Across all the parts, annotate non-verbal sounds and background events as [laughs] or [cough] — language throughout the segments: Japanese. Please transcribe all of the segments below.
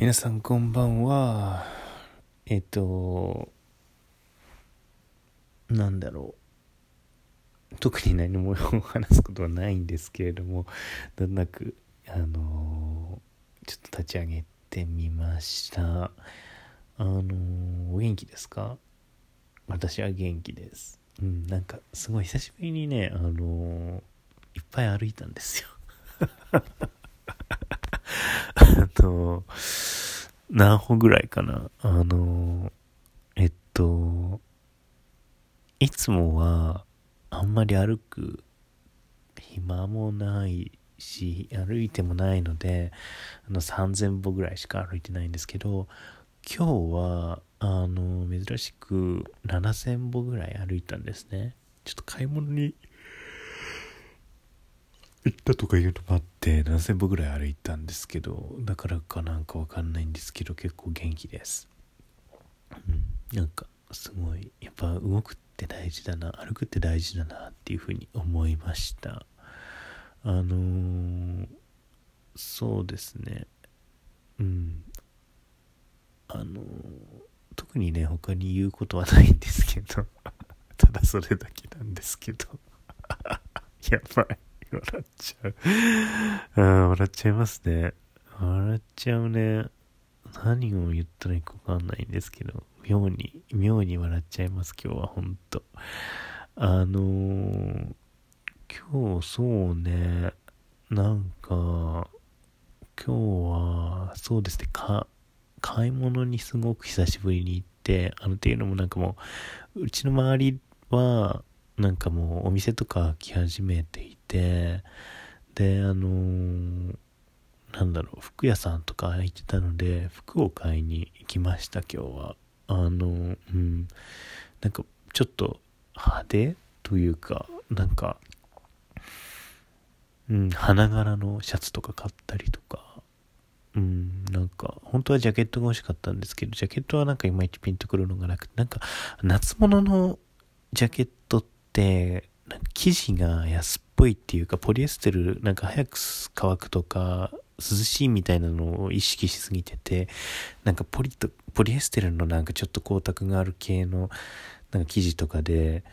皆さんこんばんは。えっと、なんだろう。特に何も話すことはないんですけれども、なんなく、あのちょっと立ち上げてみました。あのお元気ですか？私は元気です。うん、なんかすごい久しぶりにね、あのいっぱい歩いたんですよ。[laughs] あと、何歩ぐらいかな。あの、えっと、いつもはあんまり歩く暇もないし、歩いてもないので、あの3000歩ぐらいしか歩いてないんですけど、今日は、あの、珍しく7000歩ぐらい歩いたんですね。ちょっと買い物に行ったとかいうのもあって7000歩ぐらい歩いたんですけどだからかなんかわかんないんですけど結構元気です。うん。なんかすごいやっぱ動くって大事だな歩くって大事だなっていうふうに思いました。あのー、そうですね。うん。あのー、特にね他に言うことはないんですけど [laughs] ただそれだけなんですけど。[laughs] やばい。笑っちゃう。[laughs] ああ、笑っちゃいますね。笑っちゃうね。何を言ったらいいかわかんないんですけど、妙に、妙に笑っちゃいます、今日は、ほんと。あのー、今日そうね、なんか、今日は、そうですね、か、買い物にすごく久しぶりに行って、あの、っていうのもなんかもう、うちの周りは、なんかもうお店とか開き始めていて、で、あのー、なんだろう、服屋さんとか開いてたので、服を買いに行きました、今日は。あの、うん、なんかちょっと派手というか、なんか、うん、花柄のシャツとか買ったりとか、うん、なんか、本当はジャケットが欲しかったんですけど、ジャケットはなんかいまいちピンとくるのがなくて、なんか、夏物のジャケットって、生地が安っぽいっていうか、ポリエステル、なんか早く乾くとか、涼しいみたいなのを意識しすぎてて、なんかポリと、ポリエステルのなんかちょっと光沢がある系の、なんか生地とかで、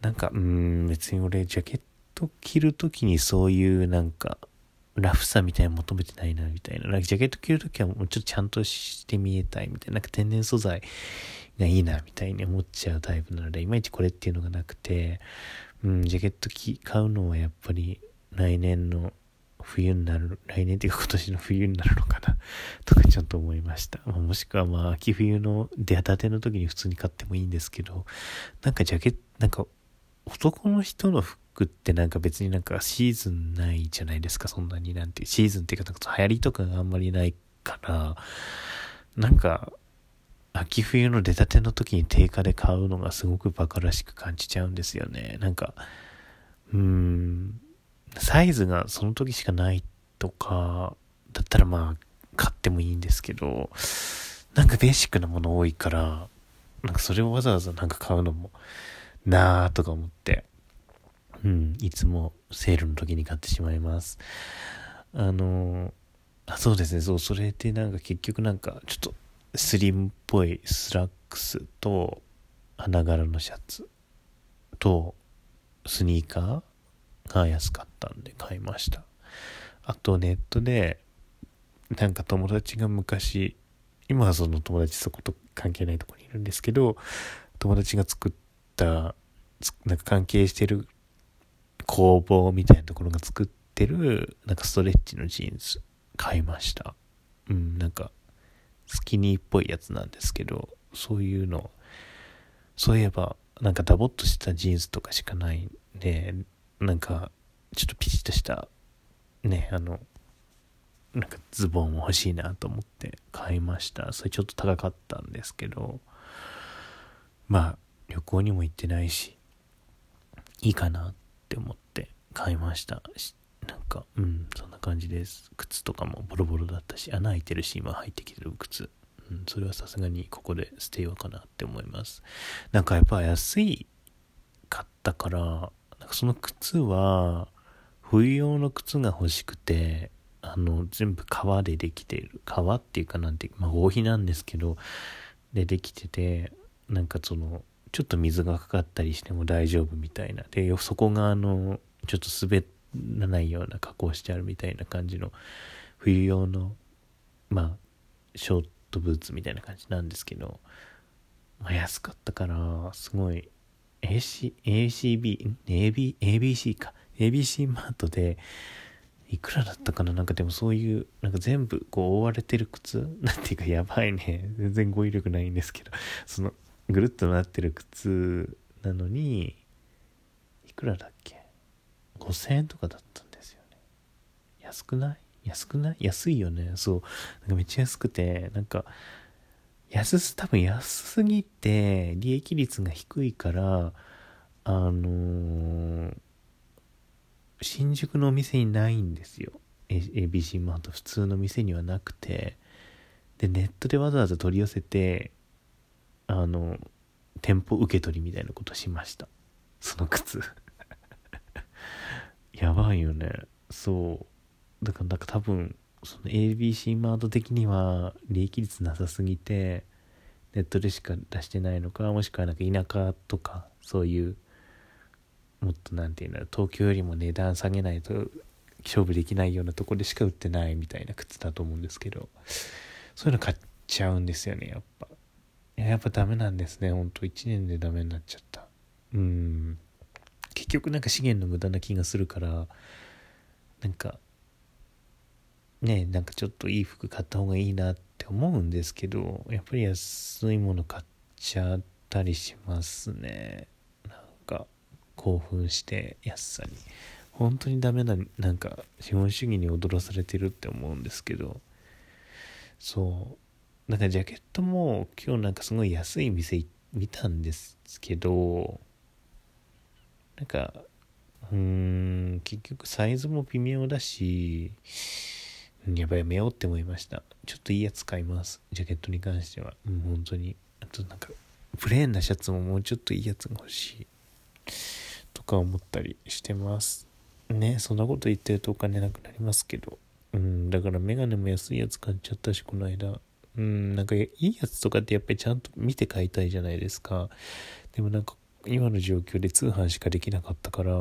なんか、うん、別に俺、ジャケット着るときにそういうなんか、ラフさみたいなの求めてないな、みたいな。なんかジャケット着るときはもうちょっとちゃんとして見えたいみたいな。なんか天然素材がいいな、みたいに思っちゃうタイプなので、いまいちこれっていうのがなくて、うん、ジャケット着買うのはやっぱり来年の冬になる、来年っていうか今年の冬になるのかな [laughs] とかちょっと思いました。まあ、もしくはまあ秋冬の出たての時に普通に買ってもいいんですけど、なんかジャケット、なんか男の人の服ってなんか別になんかシーズンないじゃないですか、そんなになんて。シーズンっていうかなんか流行りとかがあんまりないから、なんか秋冬の出たての時に定価で買うのがすごくバカらしく感じちゃうんですよね。なんか、うーん、サイズがその時しかないとか、だったらまあ、買ってもいいんですけど、なんかベーシックなもの多いから、なんかそれをわざわざなんか買うのもなぁとか思って、うん、いつもセールの時に買ってしまいます。あの、あそうですね、そう、それでなんか結局なんかちょっとスリムっぽいスラックスと花柄のシャツとスニーカーが安かったんで買いました。あとネットでなんか友達が昔今はその友達そこと関係ないとこにいるんですけど友達が作ったなんか関係してる工房みたいなところが作ってるなんかストレッチのジーンズ買いました。うんなんかスキニーっぽいやつなんですけど、そういうの、そういえば、なんかダボっとしたジーンズとかしかないんで、なんか、ちょっとピチッとした、ね、あの、なんかズボンも欲しいなと思って買いました。それちょっと高かったんですけど、まあ、旅行にも行ってないし、いいかなって思って買いました。なんか、うん、そんな感じです。靴とかもボロボロだったし、穴開いてるし、今入ってきてる靴。うん、それはさすがにここで捨てようかなって思います。なんかやっぱ安いかったから、なんかその靴は、冬用の靴が欲しくて、あの全部革でできてる革っていうかなんてまあ合皮なんですけどでできててなんかそのちょっと水がかかったりしても大丈夫みたいなでそこがあのちょっと滑らなないような加工してあるみたいな感じの冬用のまあショートブーツみたいな感じなんですけど、まあ、安かったからすごい。AC ACB AB ABC か。ABC マートでいくらだったかな？なんかでもそういうなんか全部こう覆われてる靴？[laughs] なんていうかやばいね。全然語彙力ないんですけど。そのぐるっとなってる靴なのにいくらだっけ？5000円とかだったんですよね。安くない？安くない？安いよね。そう。なんかめっちゃ安くてなんか安す多分安すぎて利益率が低いからあのー新宿のお店にないんですよ。ABC マート。普通の店にはなくて。でネットでわざわざ取り寄せてあの店舗受け取りみたいなことしました。その靴。やばいよね。そう。だからなんか多分その ABC マート的には利益率なさすぎてネットでしか出してないのかもしくはなんか田舎とかそういうもっと何て言うんだろう東京よりも値段下げないと勝負できないようなとこでしか売ってないみたいな靴だと思うんですけどそういうの買っちゃうんですよねやっぱ。やっぱダメなんですねほんと。1年でダメになっちゃった。うん。結局なんか資源の無駄な気がするからなんかねなんかちょっといい服買った方がいいなって思うんですけどやっぱり安いもの買っちゃったりしますね。なんか興奮して安さに。本当にダメななんか資本主義に踊らされてるって思うんですけど。そう。なんかジャケットも今日なんかすごい安い店見たんですけどなんかうん結局サイズも微妙だしやばいやめようって思いました。ちょっといいやつ買います。ジャケットに関しては。もう本当に。あとなんかプレーンなシャツももうちょっといいやつが欲しい。とか思ったりしてます。ねそんなこと言ってるとお金なくなりますけど。うんだからメガネも安いやつ買っちゃったしこの間。うんなんかいいやつとかってやっぱりちゃんと見て買いたいじゃないですか。でもなんか今の状況で通販しかできなかったから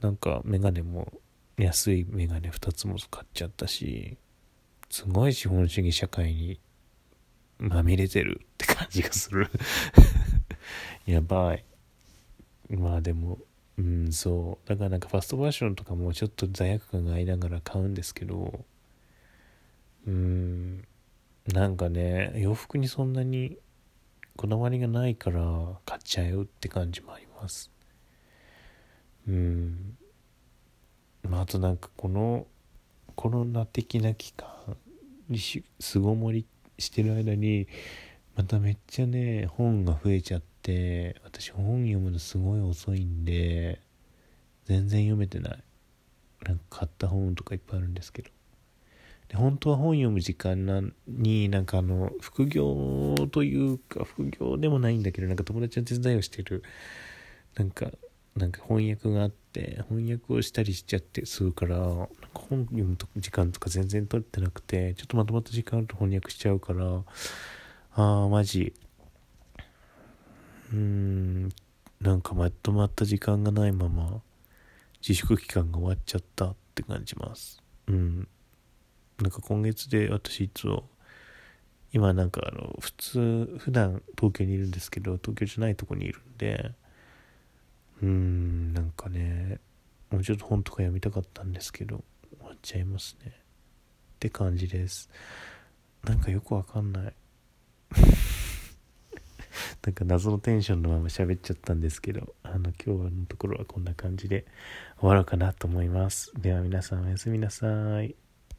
なんかメガネも安いメガネ2つも買っちゃったしすごい資本主義社会にまみれてるって感じがする。[laughs] やばい。まあでもうんそう。だからなんかファストファッションとかもちょっと罪悪感がありながら買うんですけどうんなんかね洋服にそんなにこだわりがないから買っちゃうって感じもあります。うん。まああとなんかこのコロナ的な期間に巣ごもりしてる間にまためっちゃね本が増えちゃって私本読むのすごい遅いんで全然読めてない。なんか買った本とかいっぱいあるんですけど。で本当は本読む時間なになんかあの副業というか副業でもないんだけどなんか友達の手伝いをしてるなんかなんか翻訳があって翻訳をしたりしちゃってするからなんか本読む時間とか全然取ってなくてちょっとまとまった時間あると翻訳しちゃうからああマジ。うーんなんかまとまった時間がないまま自粛期間が終わっちゃったって感じます。うん。なんか今月で私いつも今なんかあの普通普段東京にいるんですけど東京じゃないとこにいるんでうーんなんかねもうちょっと本とか読みたかったんですけど終わっちゃいますねって感じですなんかよくわかんない [laughs] なんか謎のテンションのまま喋っちゃったんですけど、あの今日のところはこんな感じで終わろうかなと思います。では皆さんおやすみなさい。